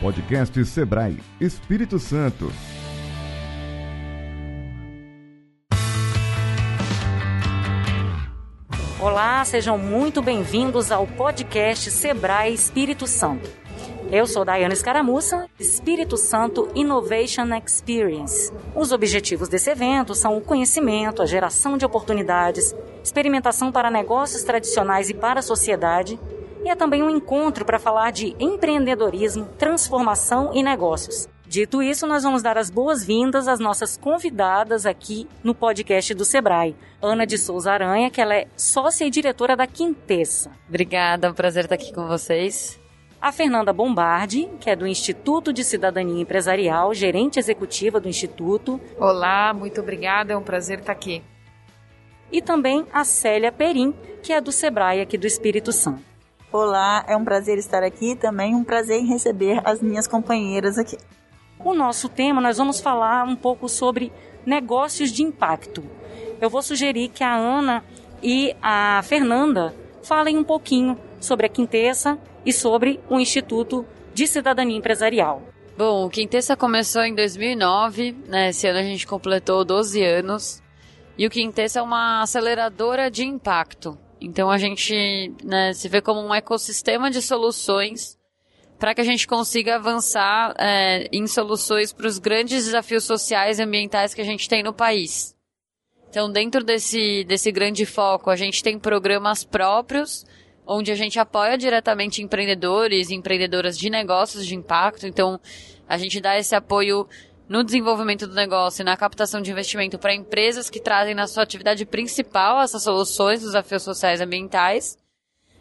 Podcast Sebrae Espírito Santo. Olá, sejam muito bem-vindos ao podcast Sebrae Espírito Santo. Eu sou Daiane Escaramuça, Espírito Santo Innovation Experience. Os objetivos desse evento são o conhecimento, a geração de oportunidades, experimentação para negócios tradicionais e para a sociedade, e é também um encontro para falar de empreendedorismo, transformação e negócios. Dito isso, nós vamos dar as boas-vindas às nossas convidadas aqui no podcast do Sebrae. Ana de Souza Aranha, que ela é sócia e diretora da Quintessa. Obrigada, é um prazer estar aqui com vocês a Fernanda Bombardi, que é do Instituto de Cidadania Empresarial, gerente executiva do Instituto. Olá, muito obrigada, é um prazer estar aqui. E também a Célia Perim, que é do Sebrae aqui do Espírito Santo. Olá, é um prazer estar aqui, também um prazer em receber as minhas companheiras aqui. O nosso tema, nós vamos falar um pouco sobre negócios de impacto. Eu vou sugerir que a Ana e a Fernanda falem um pouquinho sobre a Quintessa e sobre o Instituto de Cidadania Empresarial. Bom, o Quintessa começou em 2009, né? Esse ano a gente completou 12 anos. E o Quintessa é uma aceleradora de impacto. Então a gente né, se vê como um ecossistema de soluções para que a gente consiga avançar é, em soluções para os grandes desafios sociais e ambientais que a gente tem no país. Então, dentro desse, desse grande foco, a gente tem programas próprios onde a gente apoia diretamente empreendedores e empreendedoras de negócios de impacto. Então, a gente dá esse apoio no desenvolvimento do negócio e na captação de investimento para empresas que trazem na sua atividade principal essas soluções dos desafios sociais e ambientais.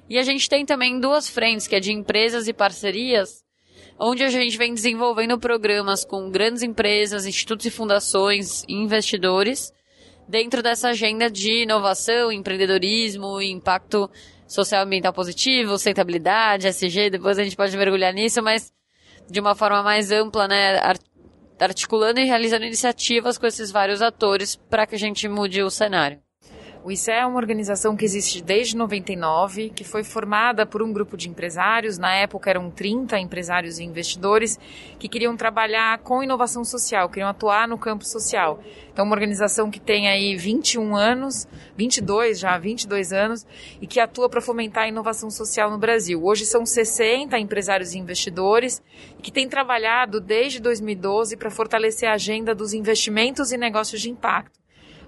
E a gente tem também duas frentes, que é de empresas e parcerias, onde a gente vem desenvolvendo programas com grandes empresas, institutos e fundações e investidores dentro dessa agenda de inovação, empreendedorismo e impacto social ambiental positivo, sustentabilidade, SG, depois a gente pode mergulhar nisso, mas de uma forma mais ampla, né, articulando e realizando iniciativas com esses vários atores para que a gente mude o cenário. O ICE é uma organização que existe desde 99, que foi formada por um grupo de empresários, na época eram 30 empresários e investidores, que queriam trabalhar com inovação social, queriam atuar no campo social. Então, uma organização que tem aí 21 anos, 22 já, 22 anos, e que atua para fomentar a inovação social no Brasil. Hoje são 60 empresários e investidores, que têm trabalhado desde 2012 para fortalecer a agenda dos investimentos e negócios de impacto.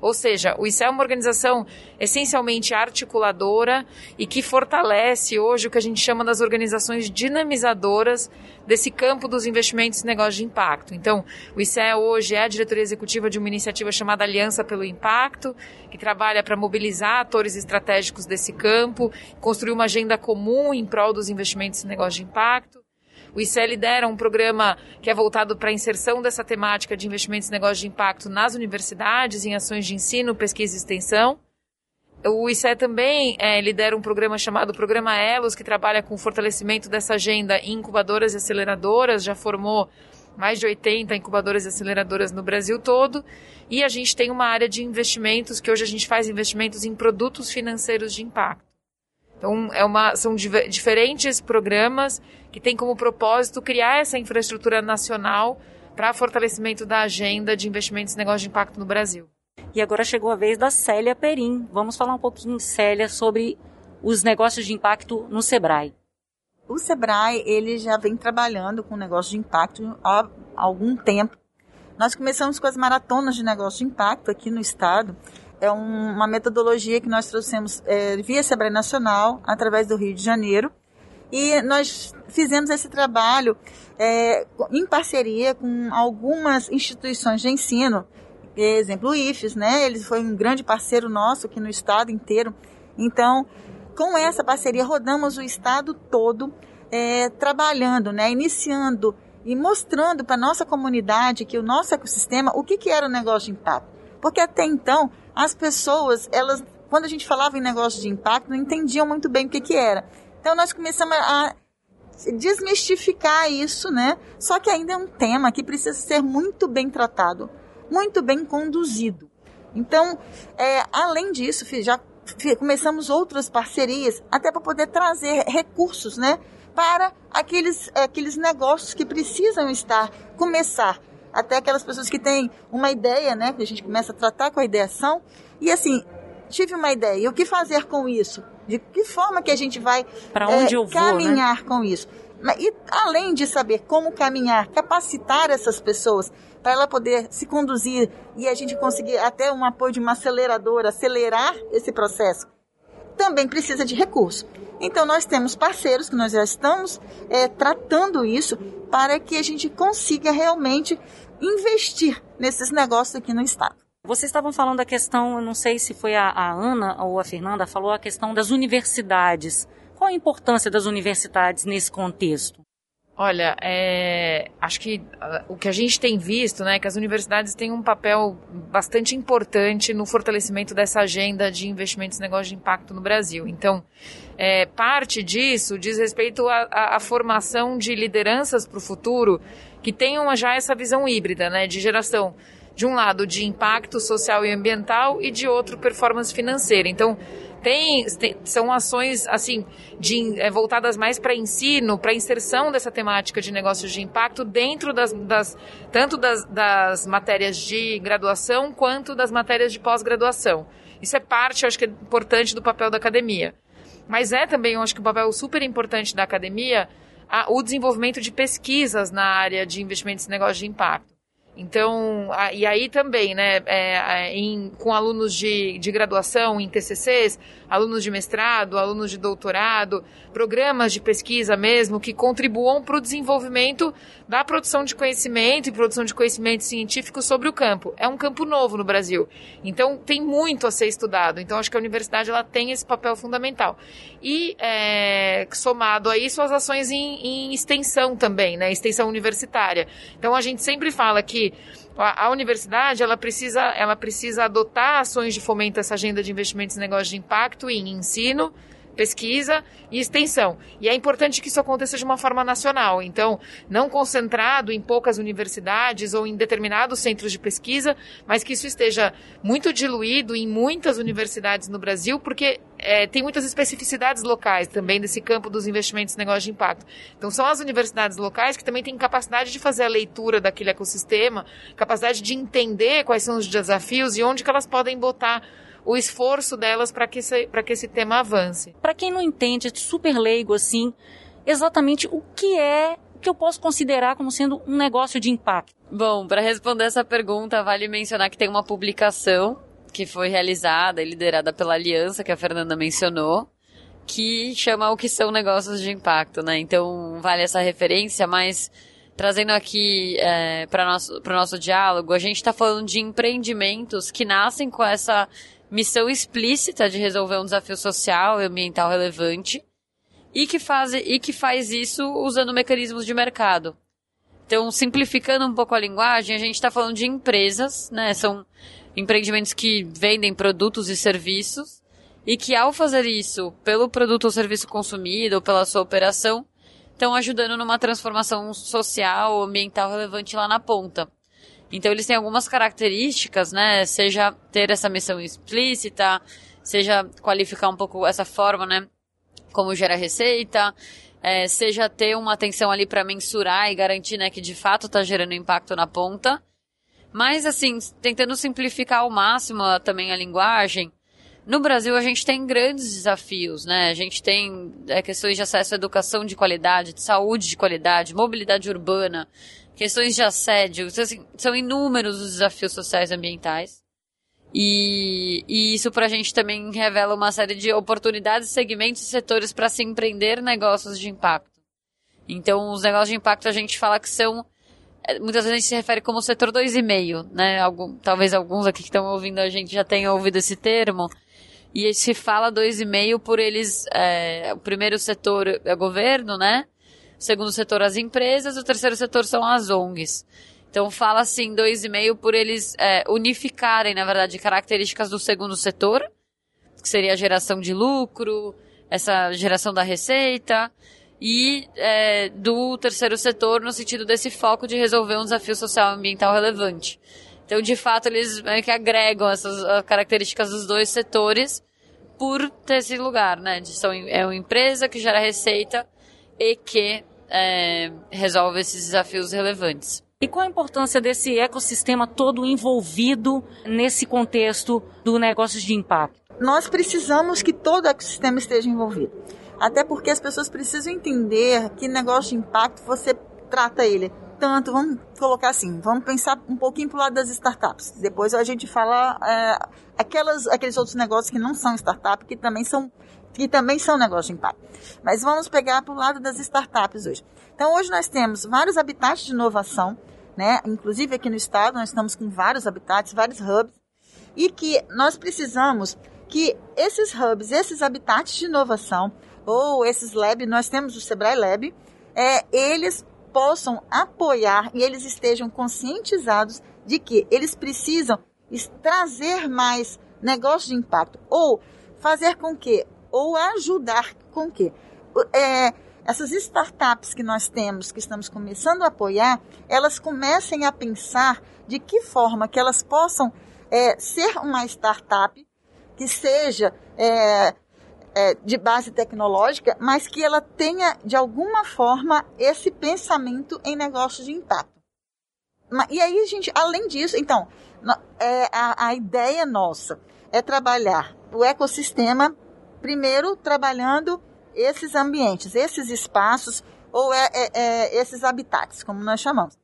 Ou seja, o ICE é uma organização essencialmente articuladora e que fortalece hoje o que a gente chama das organizações dinamizadoras desse campo dos investimentos e negócios de impacto. Então, o ICE hoje é a diretoria executiva de uma iniciativa chamada Aliança pelo Impacto, que trabalha para mobilizar atores estratégicos desse campo, construir uma agenda comum em prol dos investimentos e negócios de impacto. O ICE lidera um programa que é voltado para a inserção dessa temática de investimentos e negócios de impacto nas universidades, em ações de ensino, pesquisa e extensão. O ICE também é, lidera um programa chamado Programa Elos, que trabalha com o fortalecimento dessa agenda em incubadoras e aceleradoras, já formou mais de 80 incubadoras e aceleradoras no Brasil todo. E a gente tem uma área de investimentos, que hoje a gente faz investimentos em produtos financeiros de impacto. Então, é uma, são diferentes programas que têm como propósito criar essa infraestrutura nacional para fortalecimento da agenda de investimentos e negócios de impacto no Brasil. E agora chegou a vez da Célia Perim. Vamos falar um pouquinho, Célia, sobre os negócios de impacto no Sebrae. O Sebrae, ele já vem trabalhando com negócios de impacto há algum tempo. Nós começamos com as maratonas de negócios de impacto aqui no estado é um, uma metodologia que nós trouxemos é, via Sebrae Nacional, através do Rio de Janeiro. E nós fizemos esse trabalho é, em parceria com algumas instituições de ensino, exemplo o IFES, né? Ele foi um grande parceiro nosso aqui no estado inteiro. Então, com essa parceria, rodamos o estado todo é, trabalhando, né? Iniciando e mostrando para nossa comunidade que o nosso ecossistema, o que, que era o negócio de impacto. Porque até então as pessoas, elas, quando a gente falava em negócio de impacto, não entendiam muito bem o que, que era. Então nós começamos a desmistificar isso, né? Só que ainda é um tema que precisa ser muito bem tratado, muito bem conduzido. Então, é, além disso, já começamos outras parcerias, até para poder trazer recursos, né? para aqueles, aqueles negócios que precisam estar, começar. Até aquelas pessoas que têm uma ideia, né? Que a gente começa a tratar com a ideação. E assim, tive uma ideia. E o que fazer com isso? De que forma que a gente vai Para onde é, eu vou, caminhar né? com isso? E além de saber como caminhar, capacitar essas pessoas para ela poder se conduzir e a gente conseguir até um apoio de uma aceleradora, acelerar esse processo, também precisa de recurso. Então nós temos parceiros que nós já estamos é, tratando isso para que a gente consiga realmente investir nesses negócios aqui no estado. Vocês estavam falando da questão, não sei se foi a, a Ana ou a Fernanda, falou a questão das universidades. Qual a importância das universidades nesse contexto? Olha, é, acho que uh, o que a gente tem visto, né, é que as universidades têm um papel bastante importante no fortalecimento dessa agenda de investimentos e negócios de impacto no Brasil. Então, é, parte disso diz respeito à formação de lideranças para o futuro que tenham já essa visão híbrida, né, de geração de um lado de impacto social e ambiental e de outro performance financeira. Então, tem, tem, são ações assim de, é, voltadas mais para ensino, para inserção dessa temática de negócios de impacto dentro das, das tanto das, das matérias de graduação quanto das matérias de pós-graduação. Isso é parte, eu acho que é importante do papel da academia. Mas é também, eu acho que um papel super importante da academia a, o desenvolvimento de pesquisas na área de investimentos e negócios de impacto. Então, a, e aí também, né, é, em, com alunos de, de graduação em TCCs, alunos de mestrado, alunos de doutorado, programas de pesquisa mesmo que contribuam para o desenvolvimento da produção de conhecimento e produção de conhecimento científico sobre o campo. É um campo novo no Brasil, então tem muito a ser estudado. Então, acho que a universidade ela tem esse papel fundamental. E é, somado a isso, as ações em, em extensão também, né, extensão universitária. Então, a gente sempre fala que a, a, universidade ela precisa, ela precisa adotar ações de fomento essa agenda de investimentos e negócios de impacto em ensino, pesquisa e extensão. E é importante que isso aconteça de uma forma nacional, então, não concentrado em poucas universidades ou em determinados centros de pesquisa, mas que isso esteja muito diluído em muitas universidades no Brasil, porque é, tem muitas especificidades locais também desse campo dos investimentos e negócios de impacto. Então, são as universidades locais que também têm capacidade de fazer a leitura daquele ecossistema, capacidade de entender quais são os desafios e onde que elas podem botar o esforço delas para que, esse, que esse tema avance. Para quem não entende, é super leigo assim, exatamente o que é que eu posso considerar como sendo um negócio de impacto? Bom, para responder essa pergunta, vale mencionar que tem uma publicação que foi realizada e liderada pela Aliança, que a Fernanda mencionou, que chama o que são negócios de impacto, né? Então, vale essa referência, mas trazendo aqui é, para o nosso, nosso diálogo, a gente está falando de empreendimentos que nascem com essa missão explícita de resolver um desafio social e ambiental relevante e que faz, e que faz isso usando mecanismos de mercado. Então, simplificando um pouco a linguagem, a gente está falando de empresas, né? São empreendimentos que vendem produtos e serviços e que, ao fazer isso pelo produto ou serviço consumido ou pela sua operação, estão ajudando numa transformação social ambiental relevante lá na ponta. Então eles têm algumas características, né? Seja ter essa missão explícita, seja qualificar um pouco essa forma, né? Como gera receita, é, seja ter uma atenção ali para mensurar e garantir, né, que de fato está gerando impacto na ponta. Mas assim, tentando simplificar ao máximo também a linguagem, no Brasil a gente tem grandes desafios, né? A gente tem é, questões de acesso à educação de qualidade, de saúde de qualidade, mobilidade urbana, questões de assédio, assim, são inúmeros os desafios sociais e ambientais. E, e isso para a gente também revela uma série de oportunidades, segmentos e setores para se empreender negócios de impacto. Então, os negócios de impacto a gente fala que são é, muitas vezes a gente se refere como setor 2,5, né? Algum, talvez alguns aqui que estão ouvindo a gente já tenham ouvido esse termo. E se fala 2,5 por eles, é, o primeiro setor é o governo, né? O segundo setor as empresas, o terceiro setor são as ONGs. Então fala assim, dois e meio por eles é, unificarem, na verdade, características do segundo setor, que seria a geração de lucro, essa geração da receita, e é, do terceiro setor no sentido desse foco de resolver um desafio social e ambiental relevante. Então, de fato, eles meio que agregam essas características dos dois setores por ter esse lugar, né? De, são, é uma empresa que gera receita e que é, resolve esses desafios relevantes. E qual a importância desse ecossistema todo envolvido nesse contexto do negócio de impacto? Nós precisamos que todo o ecossistema esteja envolvido. Até porque as pessoas precisam entender que negócio de impacto você trata ele tanto, vamos colocar assim, vamos pensar um pouquinho para o lado das startups. Depois a gente fala é, aquelas, aqueles outros negócios que não são startup, que também são que também são negócios de impacto. Mas vamos pegar para o lado das startups hoje. Então hoje nós temos vários habitats de inovação, né? Inclusive aqui no estado nós estamos com vários habitats, vários hubs, e que nós precisamos que esses hubs, esses habitats de inovação, ou esses labs, nós temos o Sebrae Lab, é, eles possam apoiar e eles estejam conscientizados de que eles precisam trazer mais negócios de impacto ou fazer com que ou ajudar com que é, essas startups que nós temos, que estamos começando a apoiar, elas comecem a pensar de que forma que elas possam é, ser uma startup que seja é, é, de base tecnológica, mas que ela tenha, de alguma forma, esse pensamento em negócio de impacto. E aí, gente, além disso, então, é, a, a ideia nossa é trabalhar o ecossistema, primeiro trabalhando esses ambientes, esses espaços, ou é, é, é, esses habitats, como nós chamamos,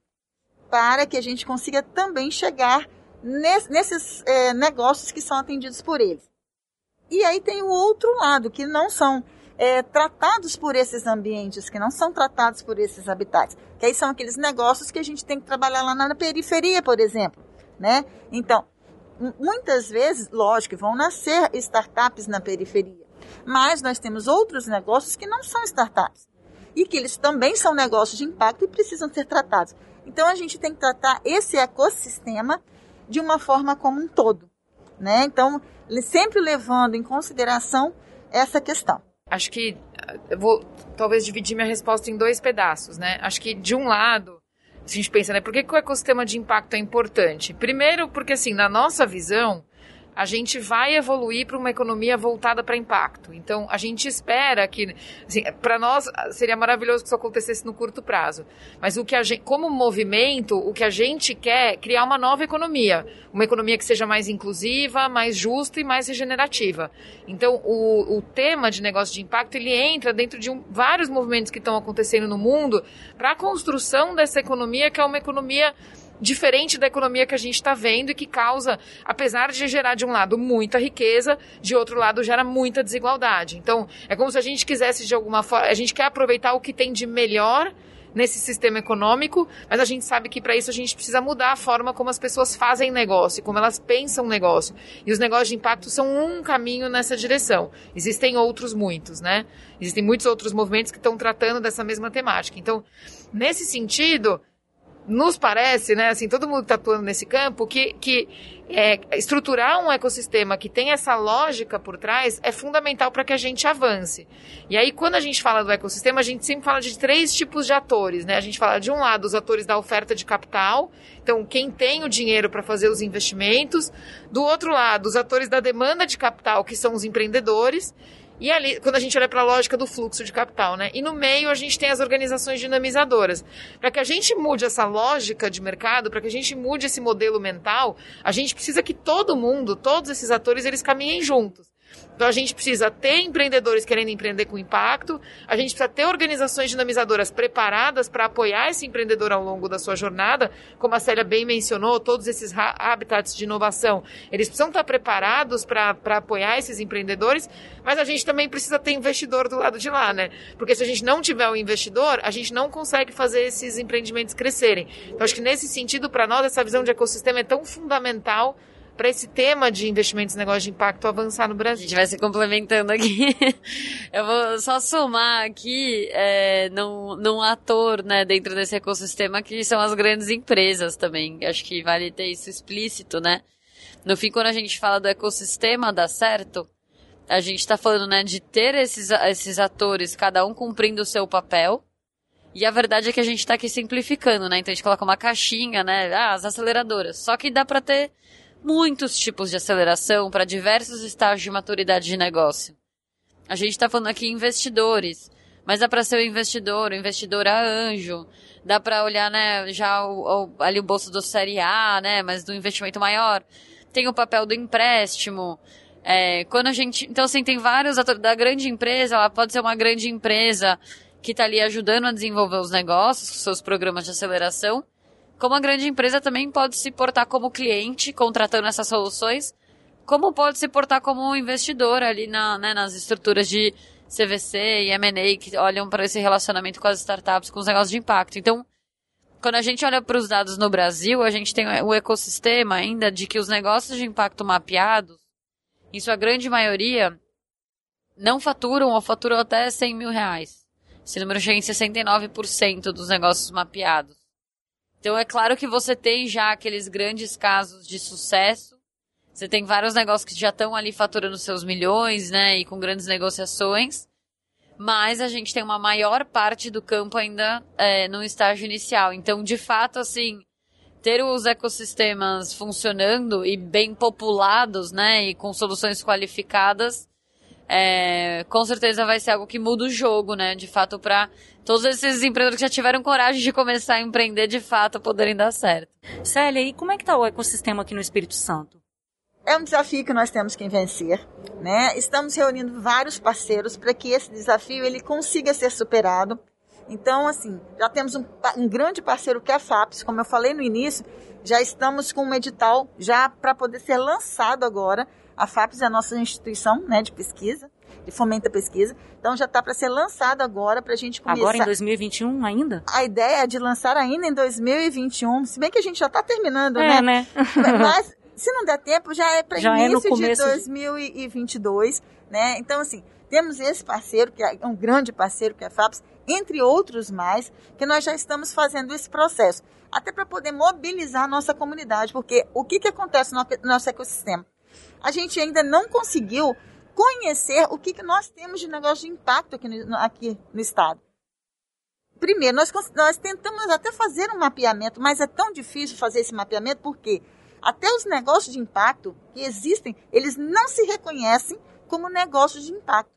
para que a gente consiga também chegar nesses é, negócios que são atendidos por eles. E aí tem o outro lado, que não são é, tratados por esses ambientes, que não são tratados por esses habitats. Que aí são aqueles negócios que a gente tem que trabalhar lá na periferia, por exemplo. Né? Então, muitas vezes, lógico, vão nascer startups na periferia. Mas nós temos outros negócios que não são startups. E que eles também são negócios de impacto e precisam ser tratados. Então a gente tem que tratar esse ecossistema de uma forma como um todo. Né? Então, sempre levando em consideração essa questão. Acho que eu vou talvez dividir minha resposta em dois pedaços, né? Acho que de um lado, a gente pensa, né, por que, que o ecossistema de impacto é importante? Primeiro, porque assim, na nossa visão, a gente vai evoluir para uma economia voltada para impacto. Então, a gente espera que, assim, para nós seria maravilhoso que isso acontecesse no curto prazo. Mas o que a gente, como movimento, o que a gente quer é criar uma nova economia, uma economia que seja mais inclusiva, mais justa e mais regenerativa. Então, o, o tema de negócio de impacto ele entra dentro de um, vários movimentos que estão acontecendo no mundo para a construção dessa economia que é uma economia diferente da economia que a gente está vendo e que causa, apesar de gerar de um lado muita riqueza, de outro lado gera muita desigualdade. Então, é como se a gente quisesse de alguma forma, a gente quer aproveitar o que tem de melhor nesse sistema econômico, mas a gente sabe que para isso a gente precisa mudar a forma como as pessoas fazem negócio, como elas pensam negócio. E os negócios de impacto são um caminho nessa direção. Existem outros muitos, né? Existem muitos outros movimentos que estão tratando dessa mesma temática. Então, nesse sentido, nos parece, né, assim, todo mundo está atuando nesse campo, que, que é, estruturar um ecossistema que tem essa lógica por trás é fundamental para que a gente avance. E aí, quando a gente fala do ecossistema, a gente sempre fala de três tipos de atores, né? A gente fala de um lado os atores da oferta de capital, então quem tem o dinheiro para fazer os investimentos, do outro lado os atores da demanda de capital, que são os empreendedores, e ali, quando a gente olha para a lógica do fluxo de capital, né? E no meio a gente tem as organizações dinamizadoras. Para que a gente mude essa lógica de mercado, para que a gente mude esse modelo mental, a gente precisa que todo mundo, todos esses atores, eles caminhem juntos. Então a gente precisa ter empreendedores querendo empreender com impacto, a gente precisa ter organizações dinamizadoras preparadas para apoiar esse empreendedor ao longo da sua jornada, como a Célia bem mencionou, todos esses habitats de inovação, eles precisam estar preparados para apoiar esses empreendedores, mas a gente também precisa ter investidor do lado de lá, né? Porque se a gente não tiver o um investidor, a gente não consegue fazer esses empreendimentos crescerem. Então acho que nesse sentido, para nós, essa visão de ecossistema é tão fundamental para esse tema de investimentos em negócio de impacto avançar no Brasil. A gente vai se complementando aqui. Eu vou só somar aqui é, num, num ator né, dentro desse ecossistema que são as grandes empresas também. Acho que vale ter isso explícito, né? No fim, quando a gente fala do ecossistema dar certo, a gente está falando né, de ter esses, esses atores, cada um cumprindo o seu papel. E a verdade é que a gente está aqui simplificando, né? Então a gente coloca uma caixinha, né? Ah, as aceleradoras. Só que dá para ter muitos tipos de aceleração para diversos estágios de maturidade de negócio. A gente está falando aqui investidores, mas dá para ser o investidor, o investidor a anjo, dá para olhar, né, já o, o, ali o bolso do Série A, né, mas do investimento maior. Tem o papel do empréstimo. É, quando a gente, então assim, tem vários atores da grande empresa, ela pode ser uma grande empresa que está ali ajudando a desenvolver os negócios, seus programas de aceleração, como a grande empresa também pode se portar como cliente, contratando essas soluções, como pode se portar como investidor ali na, né, nas estruturas de CVC e M&A que olham para esse relacionamento com as startups, com os negócios de impacto. Então, quando a gente olha para os dados no Brasil, a gente tem o ecossistema ainda de que os negócios de impacto mapeados, em sua grande maioria, não faturam ou faturam até 100 mil reais. Esse número chega em 69% dos negócios mapeados. Então é claro que você tem já aqueles grandes casos de sucesso. Você tem vários negócios que já estão ali faturando seus milhões, né, e com grandes negociações. Mas a gente tem uma maior parte do campo ainda é, no estágio inicial. Então, de fato, assim, ter os ecossistemas funcionando e bem populados, né, e com soluções qualificadas, é, com certeza vai ser algo que muda o jogo, né? De fato, para todos esses empreendedores que já tiveram coragem de começar a empreender, de fato, poderem dar certo. Célia, e como é que está o ecossistema aqui no Espírito Santo? É um desafio que nós temos que vencer, né? Estamos reunindo vários parceiros para que esse desafio ele consiga ser superado. Então, assim, já temos um, um grande parceiro que é a FAPS, como eu falei no início, já estamos com um edital já para poder ser lançado agora a FAPES é a nossa instituição né, de pesquisa, de fomenta pesquisa. Então já está para ser lançado agora para a gente começar. Agora em 2021 ainda? A ideia é de lançar ainda em 2021, se bem que a gente já está terminando, é, né? né? Mas se não der tempo, já é para início é de 2022, de... né? Então assim, temos esse parceiro, que é um grande parceiro, que é a FAPES, entre outros mais, que nós já estamos fazendo esse processo. Até para poder mobilizar a nossa comunidade, porque o que, que acontece no nosso ecossistema? A gente ainda não conseguiu conhecer o que, que nós temos de negócio de impacto aqui no, aqui no estado. Primeiro, nós, nós tentamos até fazer um mapeamento, mas é tão difícil fazer esse mapeamento porque até os negócios de impacto que existem, eles não se reconhecem como negócios de impacto.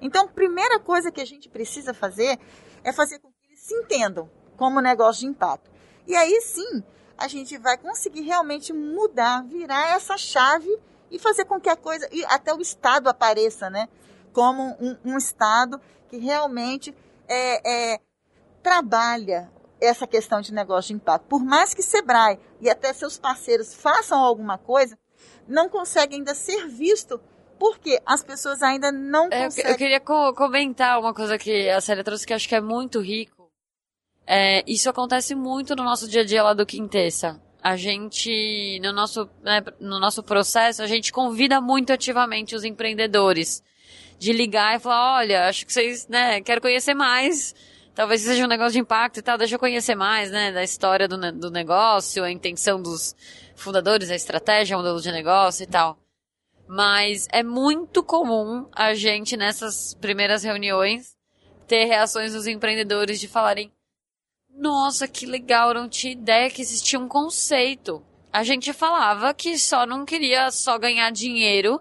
Então, a primeira coisa que a gente precisa fazer é fazer com que eles se entendam como negócio de impacto. E aí sim, a gente vai conseguir realmente mudar, virar essa chave e fazer com que a coisa, e até o Estado apareça, né? Como um, um Estado que realmente é, é, trabalha essa questão de negócio de impacto. Por mais que Sebrae e até seus parceiros façam alguma coisa, não consegue ainda ser visto porque as pessoas ainda não conseguem. Eu, eu queria co comentar uma coisa que a Célia trouxe que acho que é muito rico. É, isso acontece muito no nosso dia a dia lá do Quintessa a gente, no nosso, né, no nosso processo, a gente convida muito ativamente os empreendedores de ligar e falar, olha, acho que vocês, né, quero conhecer mais, talvez seja um negócio de impacto e tal, deixa eu conhecer mais, né, da história do, do negócio, a intenção dos fundadores, a estratégia, o modelo de negócio e tal. Mas é muito comum a gente, nessas primeiras reuniões, ter reações dos empreendedores de falarem, nossa, que legal, não tinha ideia que existia um conceito. A gente falava que só não queria só ganhar dinheiro,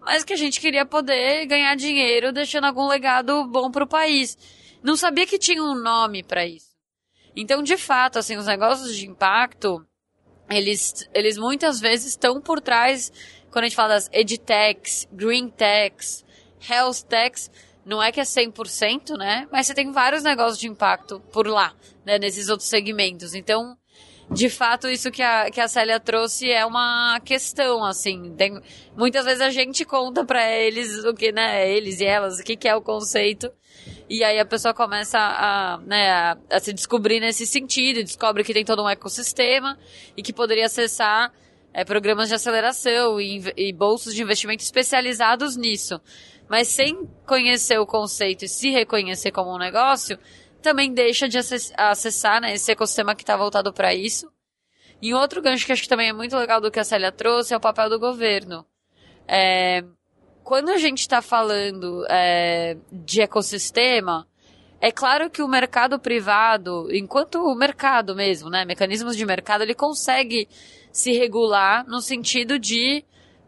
mas que a gente queria poder ganhar dinheiro deixando algum legado bom pro país. Não sabia que tinha um nome para isso. Então, de fato, assim, os negócios de impacto, eles, eles muitas vezes estão por trás, quando a gente fala das edtechs, green techs, health techs, não é que é 100%, né? Mas você tem vários negócios de impacto por lá, né? Nesses outros segmentos. Então, de fato, isso que a, que a Célia trouxe é uma questão, assim. Tem, muitas vezes a gente conta para eles o que, né? Eles e elas, o que, que é o conceito. E aí a pessoa começa a, né, a, a se descobrir nesse sentido, descobre que tem todo um ecossistema e que poderia acessar é, programas de aceleração e, e bolsos de investimento especializados nisso mas sem conhecer o conceito e se reconhecer como um negócio, também deixa de acessar né, esse ecossistema que está voltado para isso. E outro gancho que acho que também é muito legal do que a Célia trouxe é o papel do governo. É, quando a gente está falando é, de ecossistema, é claro que o mercado privado, enquanto o mercado mesmo, né, mecanismos de mercado, ele consegue se regular no sentido de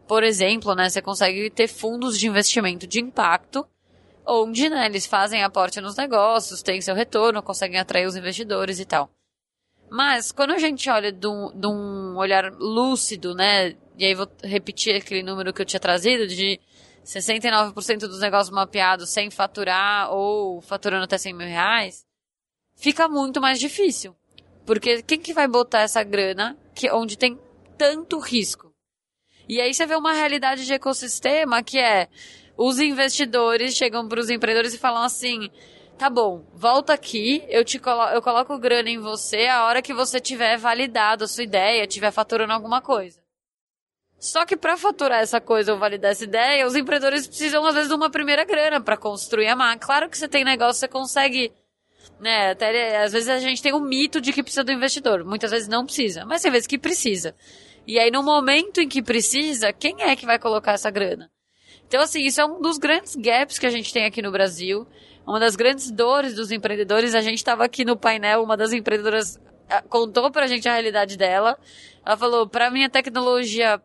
por exemplo, né, você consegue ter fundos de investimento de impacto onde né, eles fazem aporte nos negócios, têm seu retorno, conseguem atrair os investidores e tal. Mas quando a gente olha de um, olhar lúcido, né? E aí vou repetir aquele número que eu tinha trazido de 69% dos negócios mapeados sem faturar ou faturando até 100 mil reais, fica muito mais difícil. Porque quem que vai botar essa grana que, onde tem tanto risco? E aí você vê uma realidade de ecossistema que é os investidores chegam para os empreendedores e falam assim: tá bom, volta aqui, eu te colo eu coloco grana em você a hora que você tiver validado a sua ideia, tiver faturando alguma coisa. Só que para faturar essa coisa ou validar essa ideia, os empreendedores precisam às vezes de uma primeira grana para construir a máquina. Claro que você tem negócio, você consegue, né? Até, às vezes a gente tem o um mito de que precisa do investidor, muitas vezes não precisa, mas tem vezes que precisa. E aí no momento em que precisa, quem é que vai colocar essa grana? Então assim, isso é um dos grandes gaps que a gente tem aqui no Brasil, uma das grandes dores dos empreendedores. A gente estava aqui no painel, uma das empreendedoras ah, contou pra gente a realidade dela. Ela falou: "Para minha tecnologia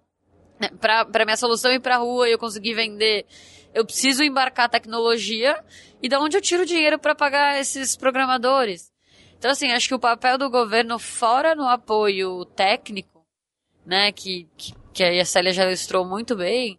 né, para minha solução ir para a rua e eu conseguir vender, eu preciso embarcar tecnologia e da onde eu tiro dinheiro para pagar esses programadores? Então, assim, acho que o papel do governo, fora no apoio técnico, né, que, que, que a Célia já ilustrou muito bem,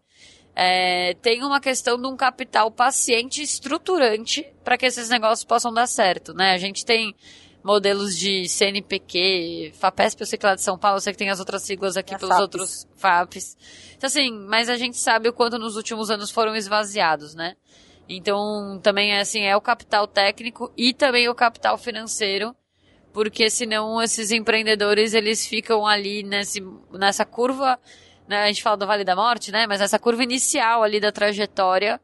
é, tem uma questão de um capital paciente estruturante para que esses negócios possam dar certo, né? A gente tem modelos de CNPq, FAPESP, eu sei que lá de São Paulo, eu sei que tem as outras siglas aqui pelos FAPs. outros FAPs. Então, assim, mas a gente sabe o quanto nos últimos anos foram esvaziados, né? Então, também, assim, é o capital técnico e também o capital financeiro, porque senão esses empreendedores, eles ficam ali nesse, nessa curva, né? a gente fala do Vale da Morte, né? Mas essa curva inicial ali da trajetória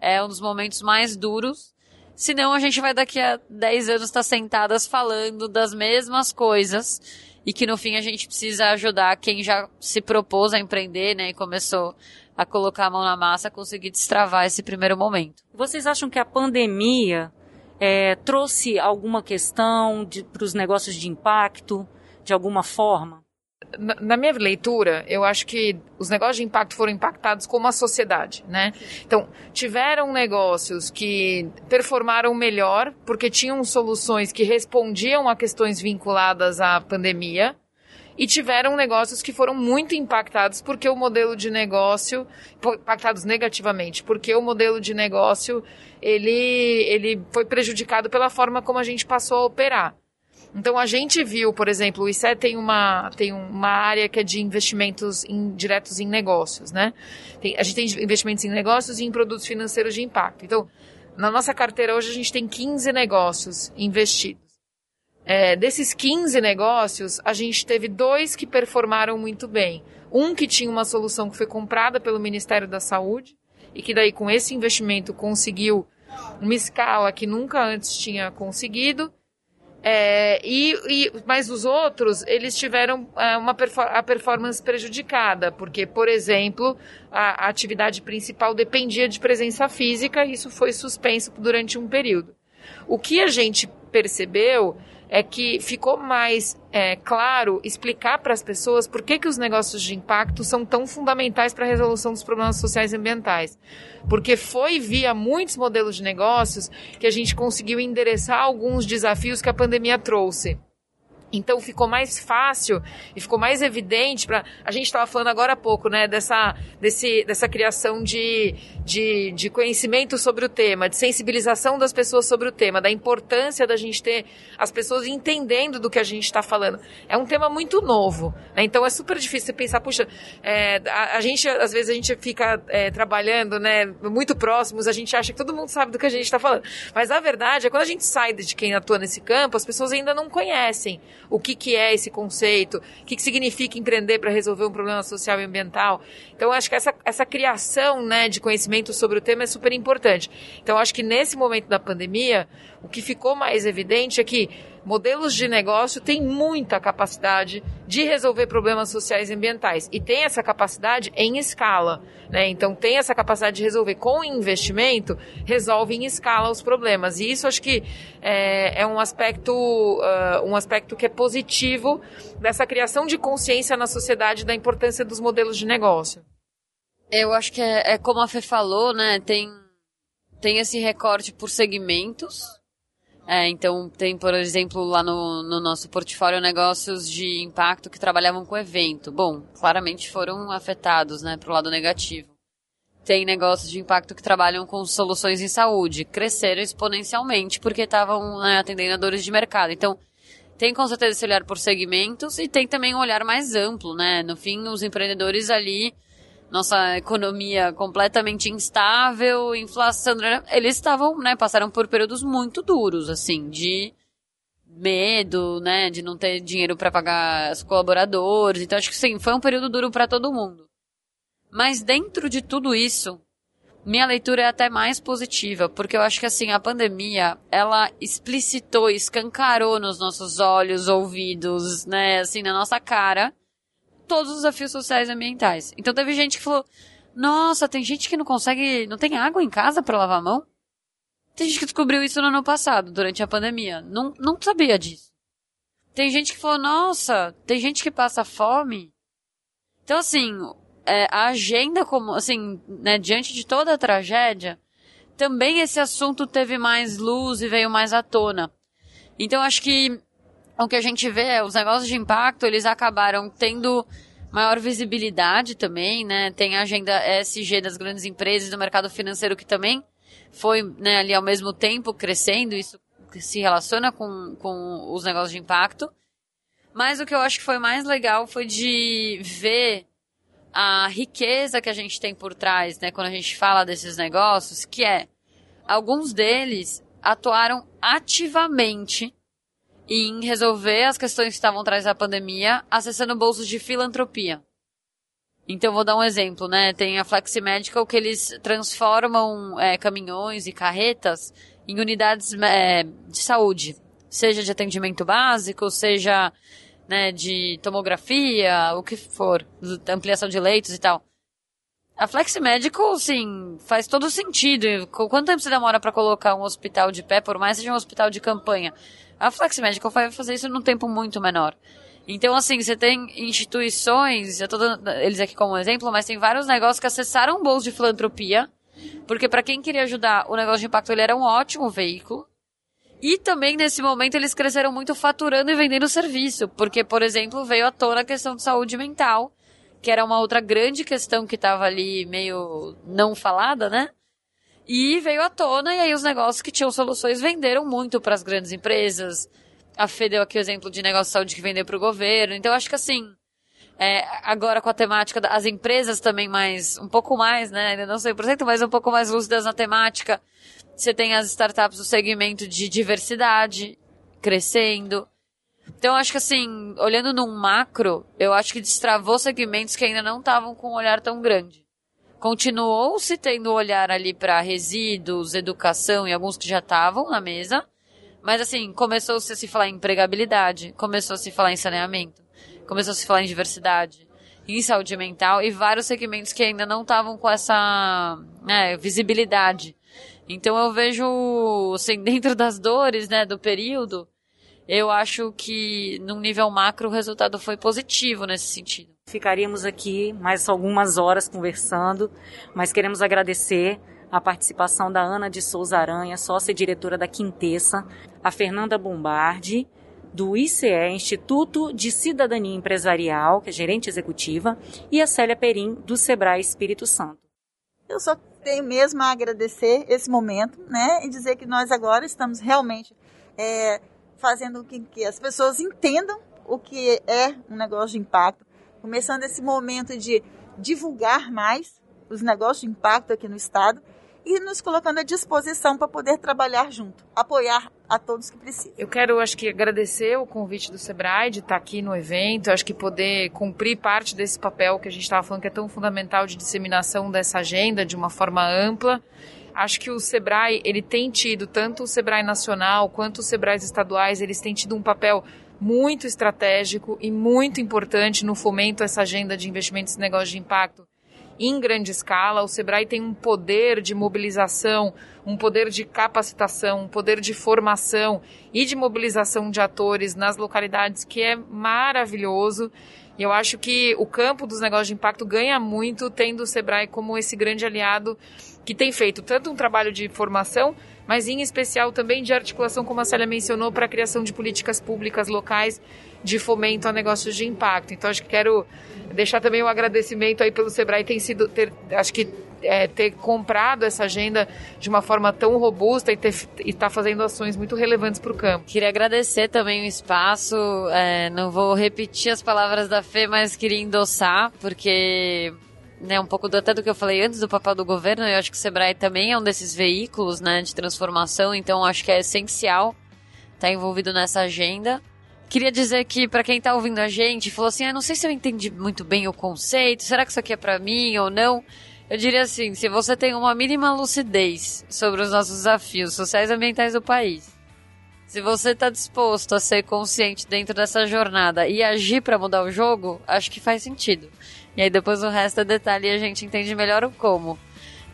é um dos momentos mais duros Senão a gente vai daqui a 10 anos estar tá sentadas falando das mesmas coisas e que no fim a gente precisa ajudar quem já se propôs a empreender, né, e começou a colocar a mão na massa a conseguir destravar esse primeiro momento. Vocês acham que a pandemia é, trouxe alguma questão para os negócios de impacto, de alguma forma? Na, minha leitura, eu acho que os negócios de impacto foram impactados como a sociedade, né? Então, tiveram negócios que performaram melhor porque tinham soluções que respondiam a questões vinculadas à pandemia. E tiveram negócios que foram muito impactados porque o modelo de negócio, impactados negativamente, porque o modelo de negócio, ele, ele foi prejudicado pela forma como a gente passou a operar. Então a gente viu, por exemplo, o ICE tem uma, tem uma área que é de investimentos em, diretos em negócios, né? Tem, a gente tem investimentos em negócios e em produtos financeiros de impacto. Então, na nossa carteira hoje a gente tem 15 negócios investidos. É, desses 15 negócios, a gente teve dois que performaram muito bem. Um que tinha uma solução que foi comprada pelo Ministério da Saúde e que daí com esse investimento conseguiu uma escala que nunca antes tinha conseguido é, e, e, mas os outros, eles tiveram é, uma a performance prejudicada, porque, por exemplo, a, a atividade principal dependia de presença física e isso foi suspenso durante um período. O que a gente percebeu é que ficou mais é, claro explicar para as pessoas por que, que os negócios de impacto são tão fundamentais para a resolução dos problemas sociais e ambientais. Porque foi via muitos modelos de negócios que a gente conseguiu endereçar alguns desafios que a pandemia trouxe. Então ficou mais fácil e ficou mais evidente para a gente estava falando agora há pouco, né, dessa desse, dessa criação de, de, de conhecimento sobre o tema, de sensibilização das pessoas sobre o tema, da importância da gente ter as pessoas entendendo do que a gente está falando. É um tema muito novo, né? então é super difícil pensar, puxa, é, a, a, gente às vezes a gente fica é, trabalhando, né, muito próximos, a gente acha que todo mundo sabe do que a gente está falando, mas a verdade é quando a gente sai de quem atua nesse campo, as pessoas ainda não conhecem o que, que é esse conceito, o que, que significa empreender para resolver um problema social e ambiental. Então, acho que essa, essa criação né, de conhecimento sobre o tema é super importante. Então, acho que nesse momento da pandemia, o que ficou mais evidente é que modelos de negócio têm muita capacidade de resolver problemas sociais e ambientais. E tem essa capacidade em escala. Né? Então, tem essa capacidade de resolver com investimento, resolve em escala os problemas. E isso acho que é, é um, aspecto, uh, um aspecto que é positivo dessa criação de consciência na sociedade da importância dos modelos de negócio. Eu acho que é, é como a Fê falou, né? Tem tem esse recorte por segmentos. É, então, tem, por exemplo, lá no, no nosso portfólio negócios de impacto que trabalhavam com evento. Bom, claramente foram afetados, né, pro lado negativo. Tem negócios de impacto que trabalham com soluções em saúde. Cresceram exponencialmente porque estavam né, atendendo a dores de mercado. Então, tem com certeza esse olhar por segmentos e tem também um olhar mais amplo, né? No fim, os empreendedores ali, nossa economia completamente instável, inflação, eles estavam, né, passaram por períodos muito duros, assim, de medo, né, de não ter dinheiro para pagar os colaboradores. Então acho que sim, foi um período duro para todo mundo. Mas dentro de tudo isso, minha leitura é até mais positiva, porque eu acho que assim, a pandemia, ela explicitou, escancarou nos nossos olhos, ouvidos, né, assim, na nossa cara, todos os desafios sociais e ambientais. Então teve gente que falou: "Nossa, tem gente que não consegue, não tem água em casa para lavar a mão?" Tem gente que descobriu isso no ano passado, durante a pandemia. Não, não sabia disso. Tem gente que falou: "Nossa, tem gente que passa fome." Então assim, é, a agenda como, assim, né, diante de toda a tragédia, também esse assunto teve mais luz e veio mais à tona. Então acho que o que a gente vê é os negócios de impacto, eles acabaram tendo maior visibilidade também, né? Tem a agenda ESG das grandes empresas do mercado financeiro que também foi né, ali ao mesmo tempo crescendo, isso se relaciona com, com os negócios de impacto. Mas o que eu acho que foi mais legal foi de ver a riqueza que a gente tem por trás, né, quando a gente fala desses negócios, que é alguns deles atuaram ativamente em resolver as questões que estavam atrás da pandemia, acessando bolsos de filantropia. Então, vou dar um exemplo, né? Tem a Flexi Medical que eles transformam é, caminhões e carretas em unidades é, de saúde, seja de atendimento básico, seja né, de tomografia, o que for, ampliação de leitos e tal. A Flex Medical, sim, faz todo sentido. Quanto tempo você demora para colocar um hospital de pé, por mais que seja um hospital de campanha? A Flex Medical vai fazer isso num tempo muito menor. Então, assim, você tem instituições, eu tô dando eles aqui como exemplo, mas tem vários negócios que acessaram bolsos de filantropia, porque para quem queria ajudar, o negócio de impacto ele era um ótimo veículo. E também nesse momento eles cresceram muito faturando e vendendo serviço, porque, por exemplo, veio à tona a questão de saúde mental, que era uma outra grande questão que estava ali meio não falada, né? E veio à tona, e aí os negócios que tinham soluções venderam muito para as grandes empresas. A Fê deu aqui o exemplo de negócio de saúde que vendeu para o governo. Então, acho que assim, é, agora com a temática das empresas também mais, um pouco mais, né? Ainda não sei por cento, mas um pouco mais lúcidas na temática. Você tem as startups do segmento de diversidade crescendo. Então, acho que assim, olhando num macro, eu acho que destravou segmentos que ainda não estavam com um olhar tão grande. Continuou se tendo olhar ali para resíduos, educação e alguns que já estavam na mesa. Mas assim, começou -se a se falar em empregabilidade, começou a se falar em saneamento, começou a se falar em diversidade, em saúde mental e vários segmentos que ainda não estavam com essa né, visibilidade. Então eu vejo, assim, dentro das dores, né, do período, eu acho que num nível macro o resultado foi positivo nesse sentido. Ficaríamos aqui mais algumas horas conversando, mas queremos agradecer a participação da Ana de Souza Aranha, sócia e diretora da Quintessa, a Fernanda Bombardi, do ICE, Instituto de Cidadania Empresarial, que é gerente executiva, e a Célia Perim, do Sebrae Espírito Santo. Eu só tenho mesmo a agradecer esse momento, né? E dizer que nós agora estamos realmente é, fazendo com que as pessoas entendam o que é um negócio de impacto, começando esse momento de divulgar mais os negócios de impacto aqui no estado e nos colocando à disposição para poder trabalhar junto, apoiar a todos que precisam. Eu quero, acho que, agradecer o convite do Sebrae de estar aqui no evento, acho que poder cumprir parte desse papel que a gente estava falando que é tão fundamental de disseminação dessa agenda de uma forma ampla. Acho que o Sebrae, ele tem tido, tanto o Sebrae nacional quanto os Sebraes estaduais, eles têm tido um papel muito estratégico e muito importante no fomento dessa agenda de investimentos e negócios de impacto em grande escala. O Sebrae tem um poder de mobilização, um poder de capacitação, um poder de formação e de mobilização de atores nas localidades que é maravilhoso. E eu acho que o campo dos negócios de impacto ganha muito tendo o Sebrae como esse grande aliado que tem feito tanto um trabalho de formação, mas em especial também de articulação, como a Célia mencionou, para a criação de políticas públicas locais de fomento a negócios de impacto. Então, acho que quero deixar também um agradecimento aí pelo Sebrae tem sido, ter, acho que é, ter comprado essa agenda de uma forma tão robusta e estar tá fazendo ações muito relevantes para o campo. Queria agradecer também o espaço, é, não vou repetir as palavras da Fê, mas queria endossar, porque né, um pouco do, até do que eu falei antes do papel do governo, eu acho que o Sebrae também é um desses veículos né, de transformação, então acho que é essencial estar tá envolvido nessa agenda. Queria dizer que para quem está ouvindo a gente, falou assim: ah, não sei se eu entendi muito bem o conceito, será que isso aqui é para mim ou não? Eu diria assim: se você tem uma mínima lucidez sobre os nossos desafios sociais e ambientais do país, se você está disposto a ser consciente dentro dessa jornada e agir para mudar o jogo, acho que faz sentido. E aí depois o resto é detalhe e a gente entende melhor o como.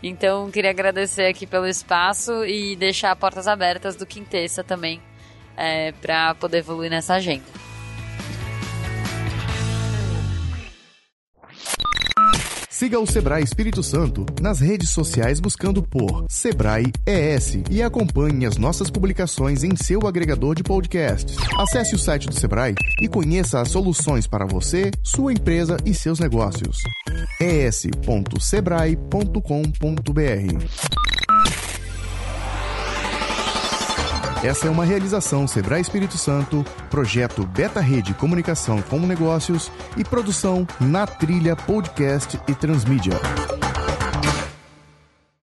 Então, queria agradecer aqui pelo espaço e deixar portas abertas do Quintessa também é, para poder evoluir nessa agenda. Siga o Sebrae Espírito Santo nas redes sociais buscando por Sebrae ES e acompanhe as nossas publicações em seu agregador de podcasts. Acesse o site do Sebrae e conheça as soluções para você, sua empresa e seus negócios. es.sebrae.com.br Essa é uma realização Sebrae Espírito Santo, projeto Beta Rede Comunicação com Negócios e produção na Trilha Podcast e Transmídia.